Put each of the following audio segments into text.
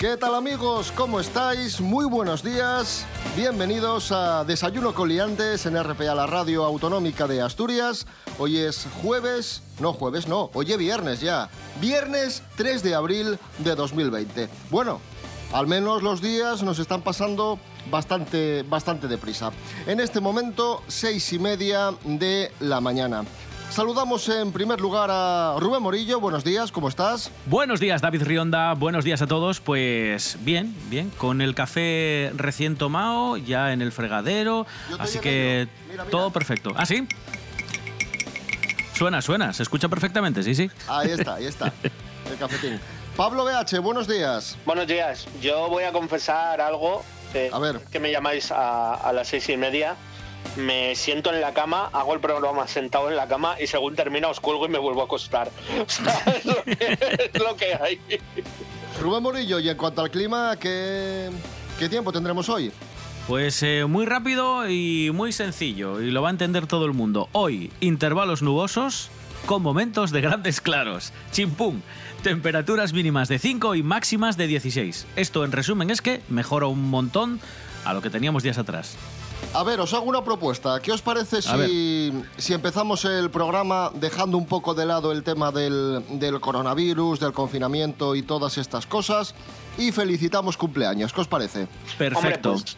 ¿Qué tal amigos? ¿Cómo estáis? Muy buenos días. Bienvenidos a Desayuno con Liantes en RPA, la radio autonómica de Asturias. Hoy es jueves, no jueves, no, hoy es viernes ya. Viernes 3 de abril de 2020. Bueno, al menos los días nos están pasando bastante, bastante deprisa. En este momento, seis y media de la mañana. Saludamos en primer lugar a Rubén Morillo. Buenos días, ¿cómo estás? Buenos días, David Rionda. Buenos días a todos. Pues bien, bien, con el café recién tomado, ya en el fregadero. Así que todo perfecto. ¿Ah, sí? Suena, suena, se escucha perfectamente, sí, sí. Ahí está, ahí está, el cafetín. Pablo BH, buenos días. Buenos días. Yo voy a confesar algo. A ver. Que me llamáis a, a las seis y media me siento en la cama, hago el programa sentado en la cama y según termina os cuelgo y me vuelvo a acostar. es, lo que, hay. Rubén Morillo, y en cuanto al clima, ¿qué, qué tiempo tendremos hoy? Pues eh, muy rápido y muy sencillo, y lo va a entender todo el mundo. Hoy, intervalos nubosos con momentos de grandes claros. Chimpum. Temperaturas mínimas de 5 y máximas de 16. Esto, en resumen, es que mejora un montón a lo que teníamos días atrás. A ver, os hago una propuesta. ¿Qué os parece si, si, empezamos el programa dejando un poco de lado el tema del, del, coronavirus, del confinamiento y todas estas cosas y felicitamos cumpleaños? ¿Qué os parece? Perfecto. Hombre, pues,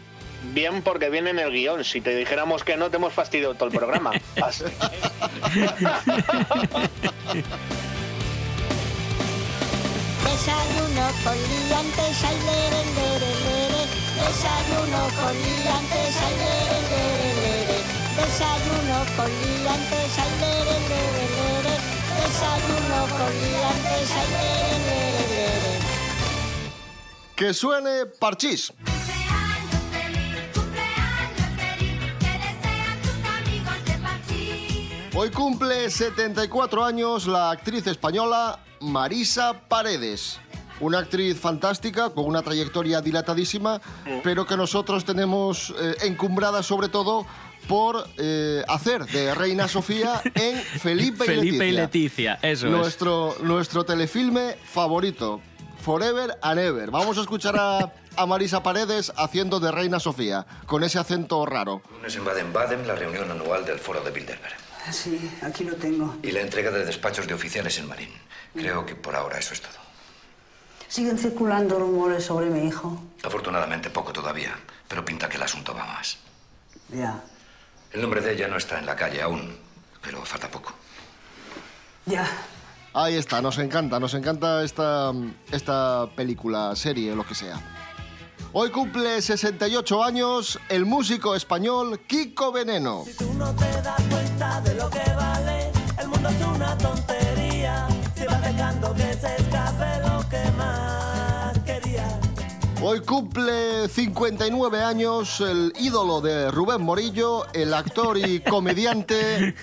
bien, porque viene en el guion. Si te dijéramos que no, te hemos fastidiado todo el programa. Desayuno con liantes. Desayuno con liantes, ay. Desayuno con liantes, ay. Desayuno con liantes, ay. Que suene Parchís. Hoy cumple 74 años la actriz española Marisa Paredes. Una actriz fantástica, con una trayectoria dilatadísima, pero que nosotros tenemos eh, encumbrada sobre todo por eh, hacer de Reina Sofía en Felipe y Felipe y Leticia. Leticia, eso es. nuestro, nuestro telefilme favorito, Forever and Ever. Vamos a escuchar a, a Marisa Paredes haciendo de Reina Sofía, con ese acento raro. Lunes en Baden-Baden, la reunión anual del Foro de Bilderberg. Sí, aquí lo tengo. Y la entrega de despachos de oficiales en Marín. Creo que por ahora eso es todo. Siguen circulando rumores sobre mi hijo. Afortunadamente poco todavía, pero pinta que el asunto va más. Ya, El nombre de ella no está en la calle aún, pero falta poco. ya. Ahí está, nos encanta, nos encanta esta, esta película, serie, lo que sea. Hoy cumple 68 años el músico español Kiko Veneno. Si tú no te das cuenta de lo que vale, el mundo es una tontería. Si vas dejando que se escape lo. Hoy cumple 59 años el ídolo de Rubén Morillo, el actor y comediante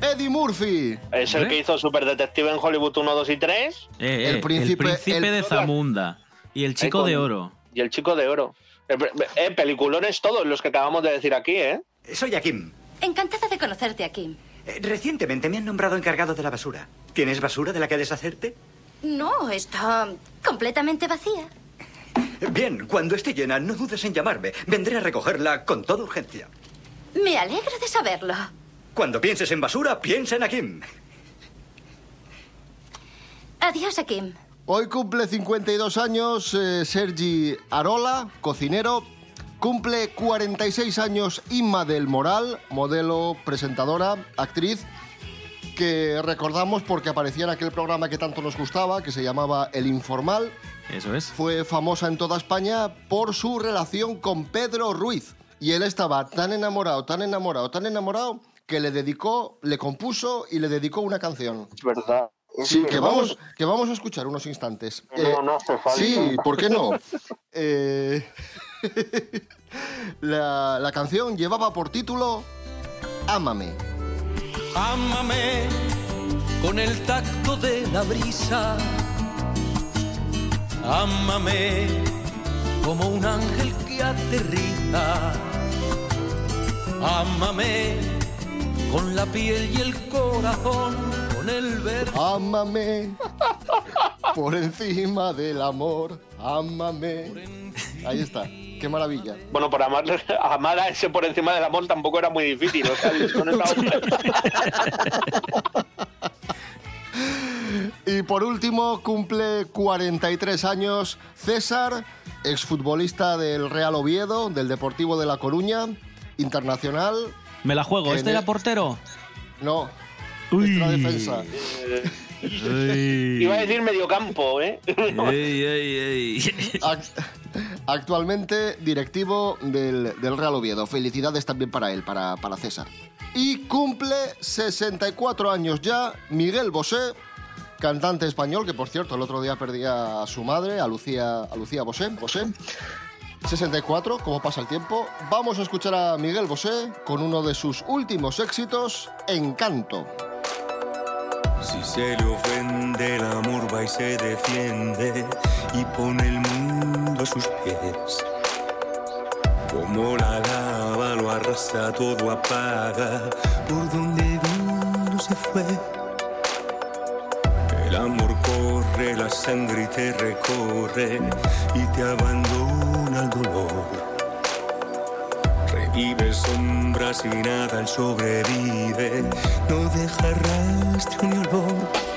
Eddie Murphy. Es el que hizo Super Detective en Hollywood 1, 2 y 3. Eh, El eh, príncipe- el príncipe el- de Zamunda y el chico con- de oro. Y el chico de oro. Eh, eh, peliculones todos los que acabamos de decir aquí, ¿eh? Soy Akim. Encantada de conocerte aquí. Eh, Recientemente me han nombrado encargado de la basura. ¿Tienes basura de la que deshacerte? No, está completamente vacía. Bien, cuando esté llena, no dudes en llamarme. Vendré a recogerla con toda urgencia. Me alegro de saberlo. Cuando pienses en basura, piensa en Akim. Adiós, Akim. Hoy cumple 52 años eh, Sergi Arola, cocinero. Cumple 46 años Inma del Moral, modelo, presentadora, actriz, que recordamos porque aparecía en aquel programa que tanto nos gustaba, que se llamaba El Informal. Eso es. Fue famosa en toda España por su relación con Pedro Ruiz. Y él estaba tan enamorado, tan enamorado, tan enamorado, que le dedicó, le compuso y le dedicó una canción. Es verdad. Sí, que vamos, que vamos a escuchar unos instantes. No, no hace falta. Sí, ¿por qué no? Eh, la, la canción llevaba por título Ámame. Ámame con el tacto de la brisa. Ámame como un ángel que aterriza. Ámame con la piel y el corazón, con el ver. Ámame por encima del amor. Ámame. Ahí está. Qué maravilla. Bueno, por amar, amar a ese por encima del amor tampoco era muy difícil. O sea, con esta obra- Y por último, cumple 43 años César, exfutbolista del Real Oviedo, del Deportivo de La Coruña, internacional. Me la juego. ¿Este el- era portero? No, Uy. extra defensa. Iba a decir mediocampo, ¿eh? Ey, ey, ey. Ac- Actualmente directivo del, del Real Oviedo. Felicidades también para él, para, para César. Y cumple 64 años ya Miguel Bosé, cantante español, que por cierto el otro día perdía a su madre, a Lucía, a Lucía Bosé. Bosé. 64, ¿cómo pasa el tiempo? Vamos a escuchar a Miguel Bosé con uno de sus últimos éxitos, Encanto. Si se le ofende el amor va y se defiende y pone el mundo a sus pies. Como la lava lo arrasa, todo apaga, por donde vino se fue. El amor corre, la sangre te recorre y te abandona el dolor. Revive sombras y nada, él sobrevive, no deja rastro ni olor.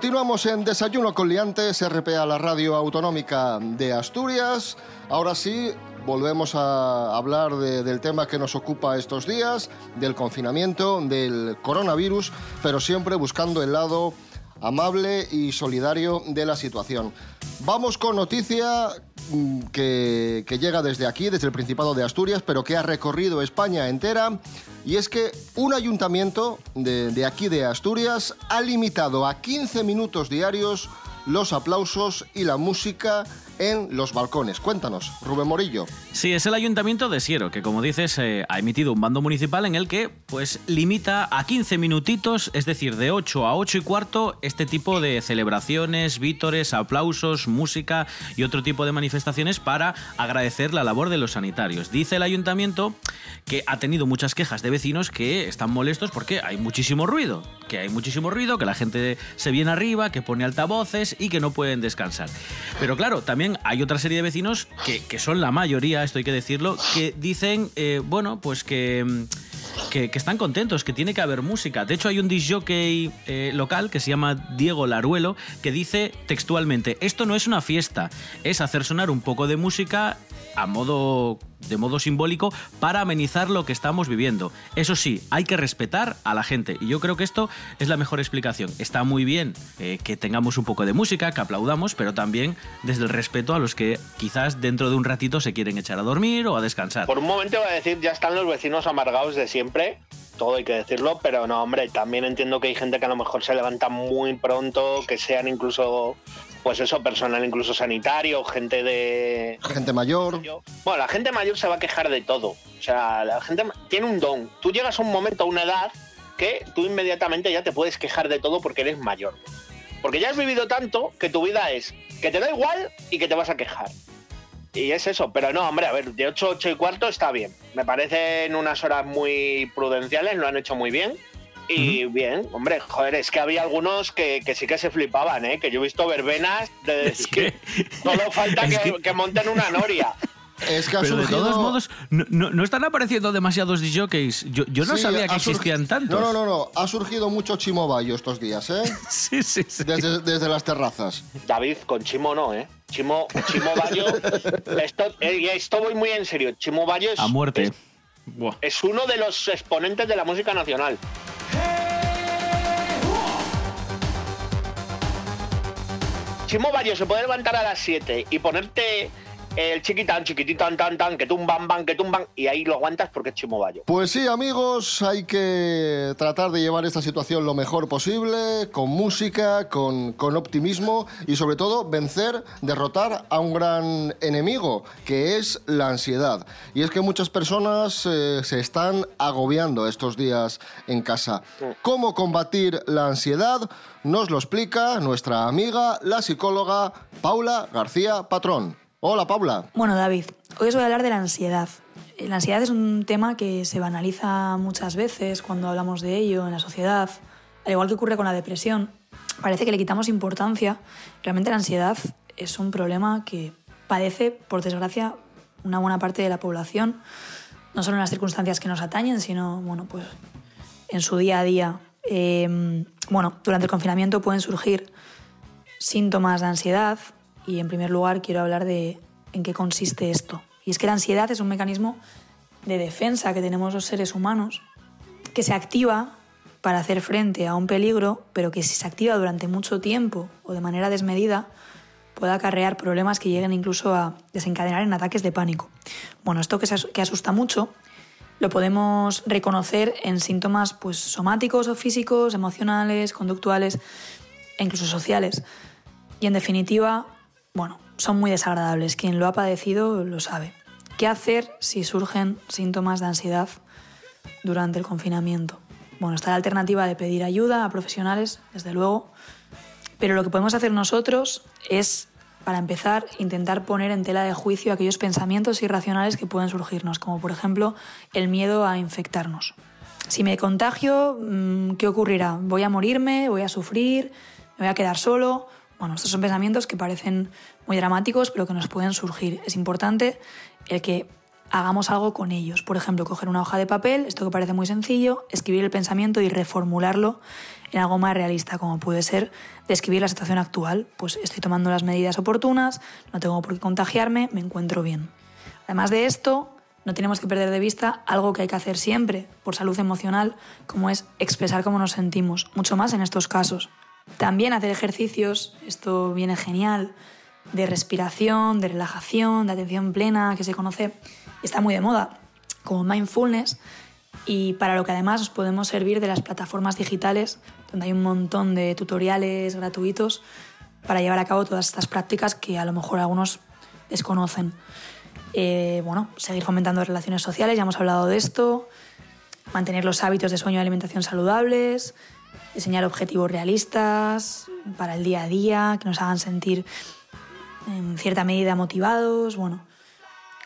Continuamos en Desayuno con Liantes, RPA, la radio autonómica de Asturias. Ahora sí, volvemos a hablar de- del tema que nos ocupa estos días, del confinamiento, del coronavirus, pero siempre buscando el lado amable y solidario de la situación. Vamos con noticia mm, que, que llega desde aquí, desde el Principado de Asturias, pero que ha recorrido España entera. Y es que un ayuntamiento de, de aquí de Asturias ha limitado a 15 minutos diarios los aplausos y la música en los balcones. Cuéntanos, Rubén Morillo. Sí, es el Ayuntamiento de Siero, que como dices, eh, ha emitido un bando municipal en el que pues limita a 15 minutitos, es decir, de 8 a 8 y cuarto, este tipo de celebraciones, vítores, aplausos, música y otro tipo de manifestaciones para agradecer la labor de los sanitarios. Dice el Ayuntamiento que ha tenido muchas quejas de vecinos que están molestos porque hay muchísimo ruido, que hay muchísimo ruido, que la gente se viene arriba, que pone altavoces y que no pueden descansar. Pero claro, también hay otra serie de vecinos que, que son la mayoría, esto hay que decirlo, que dicen, eh, bueno, pues que... mm, Que, que están contentos, que tiene que haber música. De hecho, hay un disjockey eh, local que se llama Diego Laruelo que dice textualmente: Esto no es una fiesta, es hacer sonar un poco de música a modo de modo simbólico para amenizar lo que estamos viviendo. Eso sí, hay que respetar a la gente y yo creo que esto es la mejor explicación. Está muy bien eh, que tengamos un poco de música, que aplaudamos, pero también desde el respeto a los que quizás dentro de un ratito se quieren echar a dormir o a descansar. Por un momento iba a decir, ya están los vecinos amargados de siempre, todo hay que decirlo, pero no, hombre, también entiendo que hay gente que a lo mejor se levanta muy pronto, que sean incluso, pues eso, personal incluso sanitario, gente de... Gente mayor. Bueno, la gente mayor se va a quejar de todo. O sea, la gente tiene un don. Tú llegas a un momento, a una edad, que tú inmediatamente ya te puedes quejar de todo porque eres mayor. Porque ya has vivido tanto que tu vida es que te da igual y que te vas a quejar. Y es eso, pero no, hombre, a ver, de 8, 8 y cuarto está bien. Me parecen unas horas muy prudenciales, lo han hecho muy bien. Y bien, hombre, joder, es que había algunos que, que sí que se flipaban, ¿eh? Que yo he visto verbenas de decir, solo falta es que, que- que monten una noria. Es que ha Pero de surgido... todos modos, no, no- no están apareciendo demasiados DJs. Yo, yo no Sí, sabía que existían tantos. No, no, no, no. Ha surgido mucho chimobayo estos días, ¿eh? sí, sí, sí. Desde, desde las terrazas. David, con Chimo no, ¿eh? Chimo, Chimo Bayo, esto, eh, esto voy muy en serio. Chimo Bayo es, A muerte. Es uno de los exponentes de la música nacional. Chimo Bayo se puede levantar a las 7 y ponerte el chiquitán, chiquititán, tan, tan, que tumban, ban, que tumban, y ahí lo aguantas porque es Chimo Bayo. Pues sí, amigos, hay que tratar de llevar esta situación lo mejor posible, con música, con, con optimismo y sobre todo vencer, derrotar a un gran enemigo, que es la ansiedad. Y es que muchas personas eh, se están agobiando estos días en casa. ¿Cómo combatir la ansiedad? Nos lo explica nuestra amiga, la psicóloga Paula García Patrón. Hola, Paula. Bueno, David, hoy os voy a hablar de la ansiedad. La ansiedad es un tema que se banaliza muchas veces cuando hablamos de ello en la sociedad, al igual que ocurre con la depresión. Parece que le quitamos importancia. Realmente la ansiedad es un problema que padece, por desgracia, una buena parte de la población, no solo en las circunstancias que nos atañen, sino bueno, pues, en su día a día. Eh, bueno, durante el confinamiento pueden surgir síntomas de ansiedad y en primer lugar quiero hablar de en qué consiste esto. Y es que la ansiedad es un mecanismo de defensa que tenemos los seres humanos que se activa para hacer frente a un peligro, pero que si se activa durante mucho tiempo o de manera desmedida puede acarrear problemas que lleguen incluso a desencadenar en ataques de pánico. Bueno, esto que, asusta mucho lo podemos reconocer en síntomas pues, somáticos o físicos, emocionales, conductuales e incluso sociales. Y en definitiva, bueno, son muy desagradables. Quien lo ha padecido lo sabe. ¿Qué hacer si surgen síntomas de ansiedad durante el confinamiento? Bueno, está la alternativa de pedir ayuda a profesionales, desde luego, pero lo que podemos hacer nosotros es, para empezar, intentar poner en tela de juicio aquellos pensamientos irracionales que pueden surgirnos, como por ejemplo el miedo a infectarnos. Si me contagio, mm, ¿qué ocurrirá? ¿Voy a morirme? ¿Voy a sufrir? ¿Me voy a quedar solo? Bueno, estos son pensamientos que parecen muy dramáticos, pero que nos pueden surgir. Es importante el que hagamos algo con ellos. Por ejemplo, coger una hoja de papel, esto que parece muy sencillo, escribir el pensamiento y reformularlo en algo más realista, como puede ser describir la situación actual. Pues estoy tomando las medidas oportunas, no tengo por qué contagiarme, me encuentro bien. Además de esto, no tenemos que perder de vista algo que hay que hacer siempre por salud emocional, como es expresar cómo nos sentimos, mucho más en estos casos. También hacer ejercicios, esto viene genial, de respiración, de relajación, de atención plena, que se conoce, está muy de moda, como mindfulness, y para lo que además os podemos servir de las plataformas digitales, donde hay un montón de tutoriales gratuitos para llevar a cabo todas estas prácticas que a lo mejor algunos desconocen. Eh, bueno, seguir fomentando relaciones sociales, ya hemos hablado de esto, mantener los hábitos de sueño y alimentación saludables, diseñar objetivos realistas para el día a día, que nos hagan sentir en cierta medida motivados, bueno,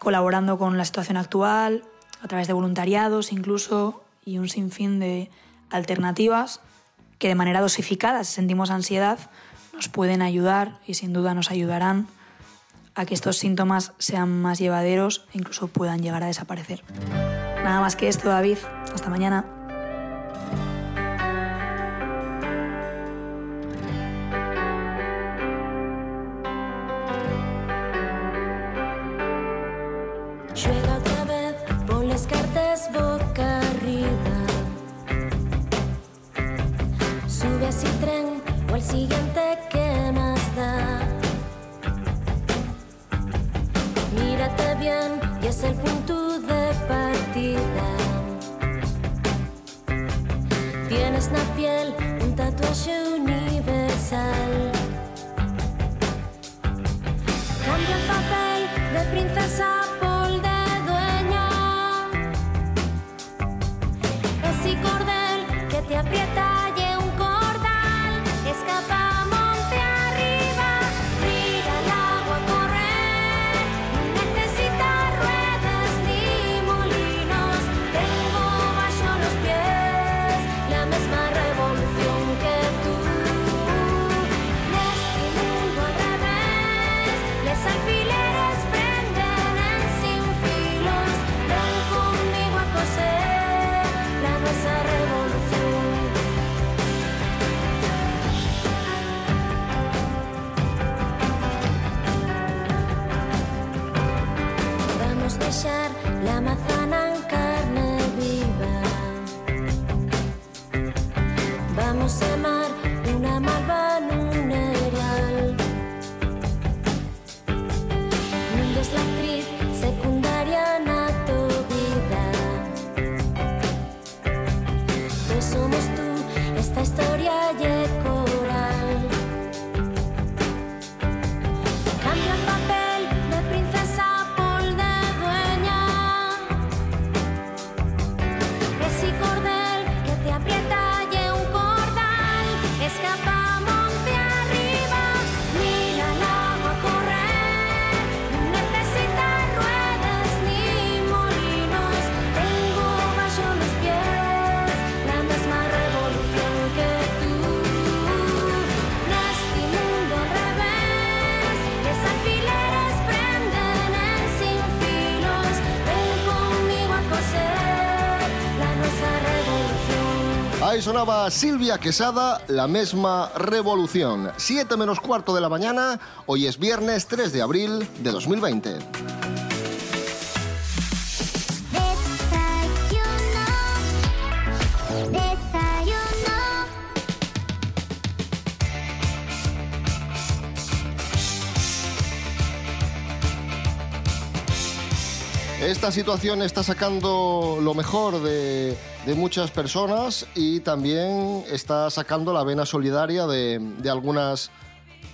colaborando con la situación actual, a través de voluntariados incluso, y un sinfín de alternativas que de manera dosificada, si sentimos ansiedad, nos pueden ayudar y sin duda nos ayudarán a que estos síntomas sean más llevaderos e incluso puedan llegar a desaparecer. Nada más que esto, David. Hasta mañana. historia ayer. Sonaba Silvia Quesada, la misma revolución. 7 menos cuarto de la mañana, hoy es viernes 3 de abril de 2020. Esta situación está sacando lo mejor de, de muchas personas y también está sacando la vena solidaria de, de algunas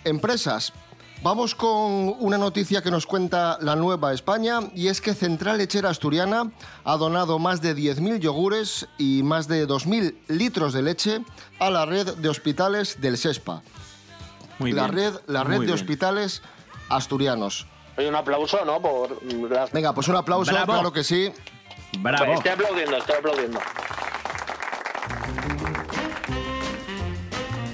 empresas. Vamos con una noticia que nos cuenta la Nueva España y es que Central Lechera Asturiana ha donado más de 10.000 yogures y más de 2.000 litros de leche a la red de hospitales del SESPA. Muy la bien, red, la red muy de bien. hospitales asturianos. Oye, un aplauso, ¿no? Por las... Venga, pues un aplauso, Bravo. claro que sí. Bravo. Estoy aplaudiendo, estoy aplaudiendo.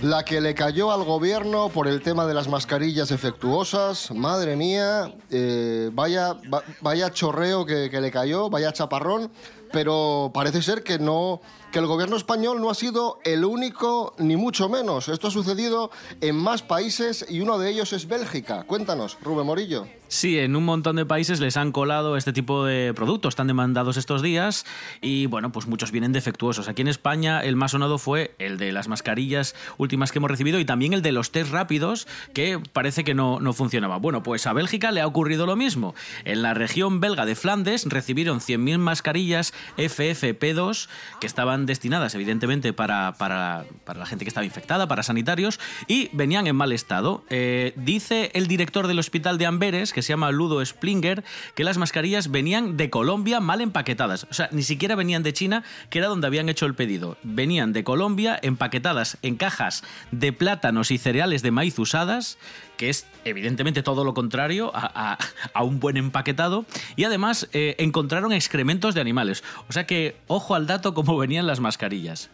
La que le cayó al gobierno por el tema de las mascarillas efectuosas, madre mía, eh, vaya, va- vaya chorreo que, que le cayó, vaya chaparrón, pero parece ser que no, que el gobierno español no ha sido el único, ni mucho menos. Esto ha sucedido en más países y uno de ellos es Bélgica. Cuéntanos, Rubén Morillo. Sí, en un montón de países les han colado este tipo de productos tan demandados estos días y bueno, pues muchos vienen defectuosos. Aquí en España el más sonado fue el de las mascarillas últimas que hemos recibido y también el de los test rápidos que parece que no, no funcionaba. Bueno, pues a Bélgica le ha ocurrido lo mismo. En la región belga de Flandes recibieron 100.000 mascarillas FFP2 que estaban destinadas evidentemente para, para, para la gente que estaba infectada, para sanitarios y venían en mal estado. Eh, dice el director del hospital de Amberes, que se llama Ludo Splinger, que las mascarillas venían de Colombia mal empaquetadas. O sea, ni siquiera venían de China, que era donde habían hecho el pedido. Venían de Colombia empaquetadas en cajas de plátanos y cereales de maíz usadas, que es evidentemente todo lo contrario a, a- un buen empaquetado. Y además eh, encontraron excrementos de animales. O sea que, ojo al dato cómo venían las mascarillas.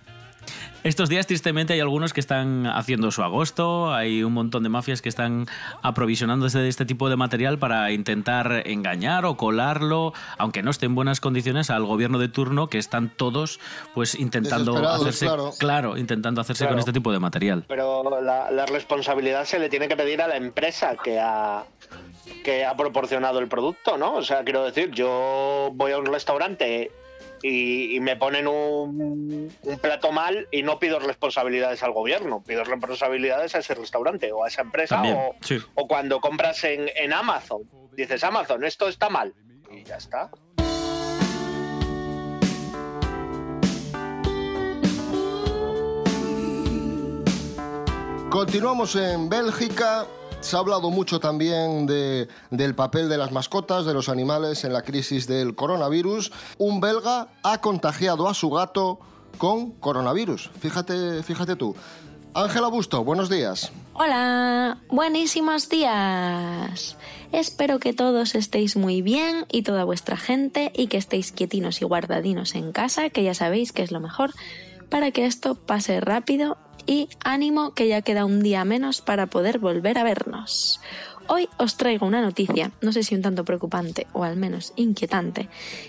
Estos días, tristemente, hay algunos que están haciendo su agosto, hay un montón de mafias que están aprovisionándose de este tipo de material para intentar engañar o colarlo, aunque no esté en buenas condiciones, al gobierno de turno, que están todos pues intentando hacerse, claro. intentando hacerse Claro. con este tipo de material. Pero la, la responsabilidad se le tiene que pedir a la empresa que ha, que ha proporcionado el producto, ¿no? O sea, quiero decir, yo voy a un restaurante y, y me ponen un, un plato mal y no pido responsabilidades al gobierno, pido responsabilidades a ese restaurante o a esa empresa También, o, sí. o cuando compras en, en Amazon. Dices, Amazon, esto está mal. Y ya está. Continuamos en Bélgica. Se ha hablado mucho también de- del papel de las mascotas, de los animales en la crisis del coronavirus. Un belga ha contagiado a su gato con coronavirus. Fíjate, fíjate tú. Ángela Busto, buenos días. Hola, buenísimos días. Espero que todos estéis muy bien y toda vuestra gente y que estéis quietinos y guardadinos en casa, que ya sabéis que es lo mejor para que esto pase rápido y ánimo que ya queda un día menos para poder volver a vernos. Hoy os traigo una noticia, no sé si un tanto preocupante o al menos inquietante,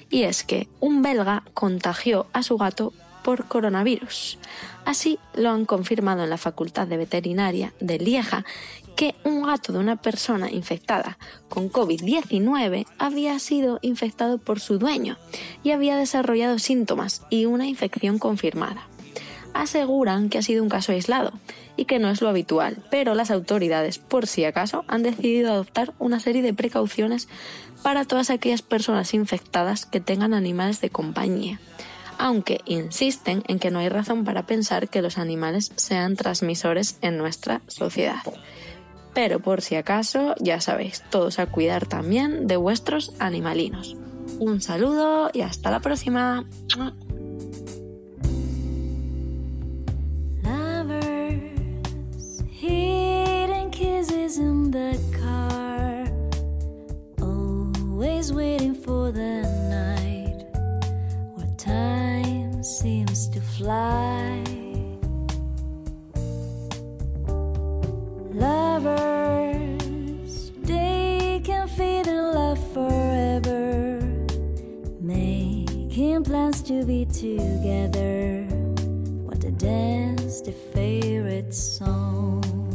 y es que un belga contagió a su gato por coronavirus. Así lo han confirmado en la Facultad de Veterinaria de Lieja, que un gato de una persona infectada con COVID-19 había sido infectado por su dueño y había desarrollado síntomas y una infección confirmada. Aseguran que ha sido un caso aislado y que no es lo habitual, pero las autoridades, por si acaso, han decidido adoptar una serie de precauciones para todas aquellas personas infectadas que tengan animales de compañía aunque insisten en que no hay razón para pensar que los animales sean transmisores en nuestra sociedad. Pero por si acaso, ya sabéis, todos a cuidar también de vuestros animalinos. Un saludo y hasta la próxima. Kisses in the car. Always waiting for the night where time seems to fly. Lovers, they can feel in love forever. Making plans to be together. What the dance, a favorite song.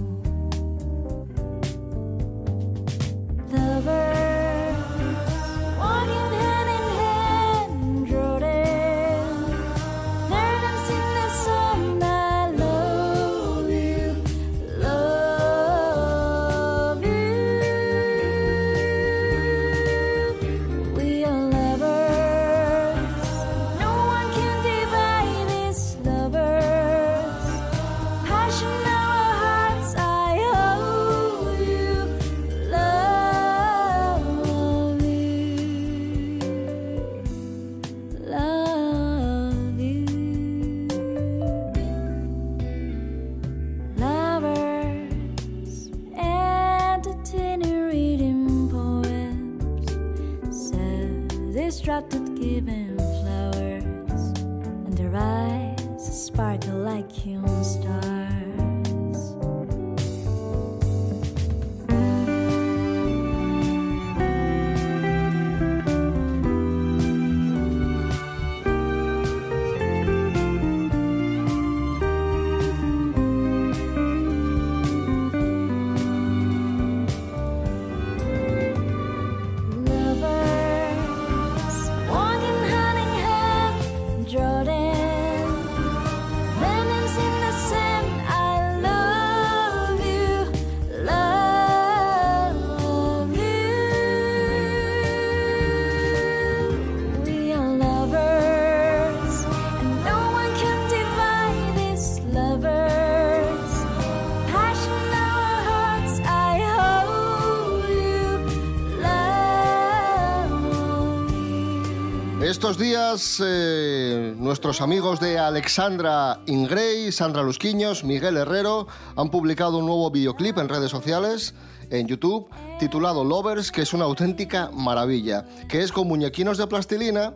Self-destructed giving flowers, and their eyes sparkle like human stars. Estos días, eh, nuestros amigos de Alexandra Ingrey, Sandra Lusquiños, Miguel Herrero han publicado un nuevo videoclip en redes sociales, en YouTube, titulado Lovers, que es una auténtica maravilla, que es con muñequinos de plastilina.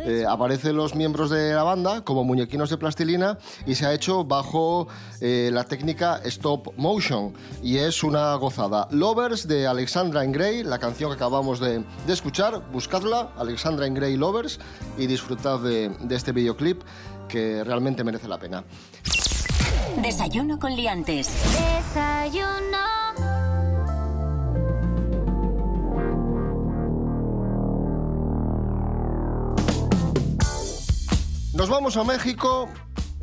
Eh, aparecen los miembros de la banda como muñequinos de plastilina y se ha hecho bajo eh, la técnica stop motion y es una gozada. Lovers de Alexandra Ingrey, la canción que acabamos de, de escuchar, buscadla, Alexandra Ingrey Lovers y disfrutad de, de este videoclip que realmente merece la pena. Desayuno con liantes. Desayuno. Nos vamos a México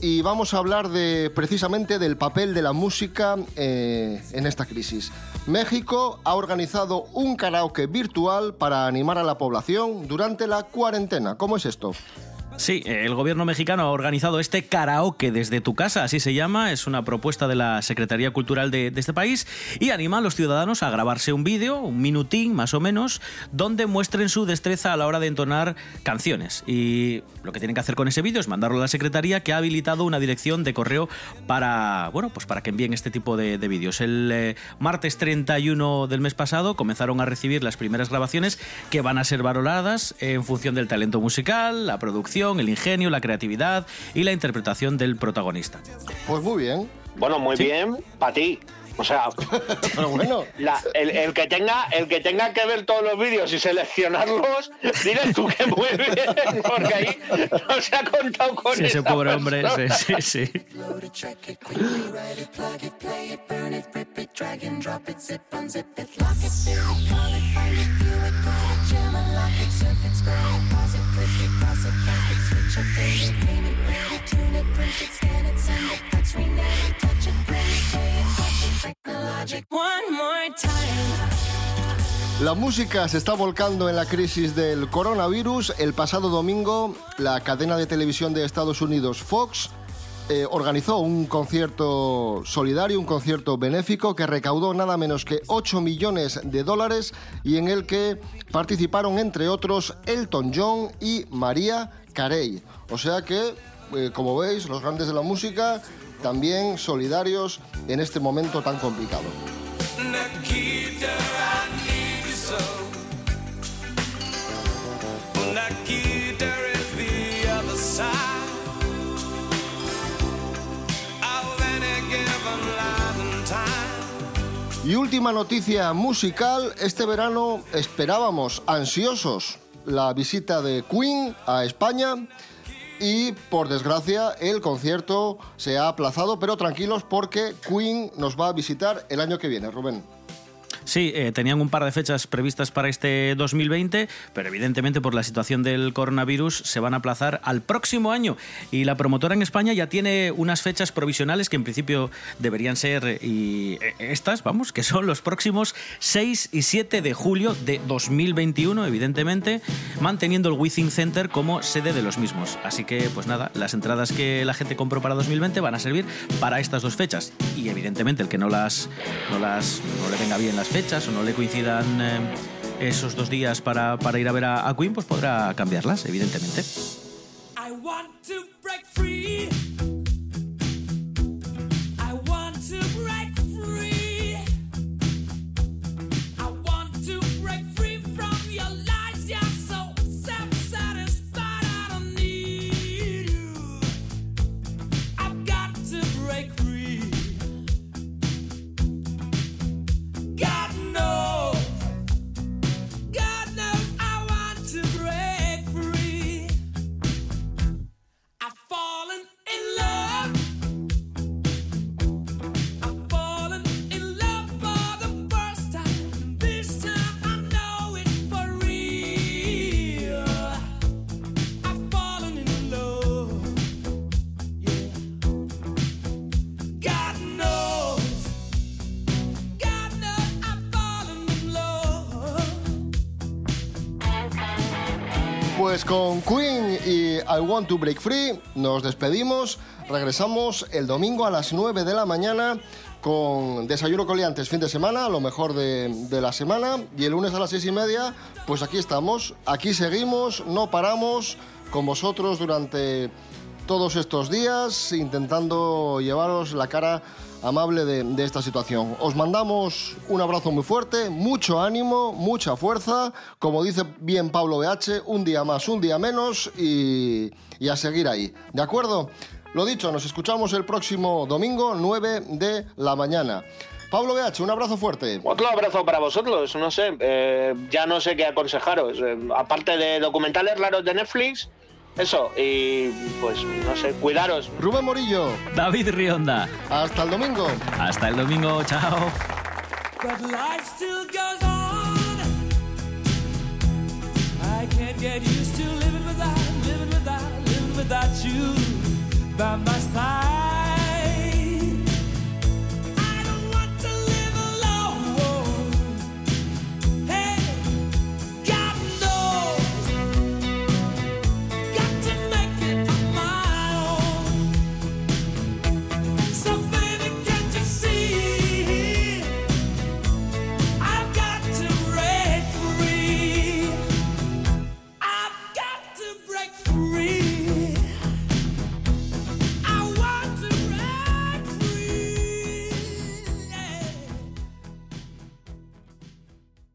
y vamos a hablar de precisamente del papel de la música eh, en esta crisis. México ha organizado un karaoke virtual para animar a la población durante la cuarentena. ¿Cómo es esto? Sí, el gobierno mexicano ha organizado este karaoke desde tu casa, así se llama, es una propuesta de la Secretaría Cultural de, este país y anima a los ciudadanos a grabarse un vídeo, un minutín más o menos, donde muestren su destreza a la hora de entonar canciones. Y lo que tienen que hacer con ese vídeo es mandarlo a la Secretaría que ha habilitado una dirección de correo para, bueno, pues para que envíen este tipo de, de vídeos. El eh, martes 31 del mes pasado comenzaron a recibir las primeras grabaciones que van a ser valoradas en función del talento musical, la producción, el ingenio, la creatividad y la interpretación del protagonista. Pues muy bien. Bueno, muy bien, para ti. O sea, Pero bueno, la- el, el que tenga, el que tenga que ver todos los vídeos y seleccionarlos, dile tú que muy bien, porque ahí no se ha contado con Sí, ese pobre hombre, sí, sí, sí. La música se está volcando en la crisis del coronavirus. El pasado domingo, la cadena de televisión de Estados Unidos, Fox, eh, organizó un concierto solidario, un concierto benéfico que recaudó nada menos que 8 millones de dólares y en el que participaron, entre otros, Elton John y María Carey. O sea que, eh, como veis, los grandes de la música también solidarios en este momento tan complicado. Y última noticia musical, este verano esperábamos ansiosos la visita de Queen a España y por desgracia el concierto se ha aplazado, pero tranquilos porque Queen nos va a visitar el año que viene, Rubén. Sí, eh, tenían un par de fechas previstas para este 2020, pero evidentemente por la situación del coronavirus se van a aplazar al próximo año. Y la promotora en España ya tiene unas fechas provisionales que en principio deberían ser eh, eh, estas, vamos, que son los próximos 6 y 7 de julio de 2021, evidentemente, manteniendo el Withing Center como sede de los mismos. Así que, pues nada, las entradas que la gente compró para 2020 van a servir para estas dos fechas. Y evidentemente el que no las no las no le venga bien las o no le coincidan eh, esos dos días para, para ir a ver a, a Queen, pues podrá cambiarlas, evidentemente. Pues con Queen y I Want to Break Free nos despedimos. Regresamos el domingo a las 9 de la mañana con Desayuno Coliantes fin de semana, lo mejor de, la semana. Y el lunes a las 6 y media, pues aquí estamos, aquí seguimos, no paramos con vosotros durante todos estos días, intentando llevaros la cara amable de, esta situación. Os mandamos un abrazo muy fuerte, mucho ánimo, mucha fuerza. Como dice bien Pablo BH, un día más, un día menos y, y a seguir ahí. ¿De acuerdo? Lo dicho, nos escuchamos el próximo domingo, 9 de la mañana. Pablo BH, un abrazo fuerte. Otro abrazo para vosotros, no sé, eh, ya no sé qué aconsejaros. Eh, aparte de documentales raros de Netflix, eso, y pues no sé, cuidaros. Rubén Morillo. David Rionda. Hasta el domingo. Hasta el domingo, chao. But life still goes on. I can't get used to living without, living without, living without you by my side.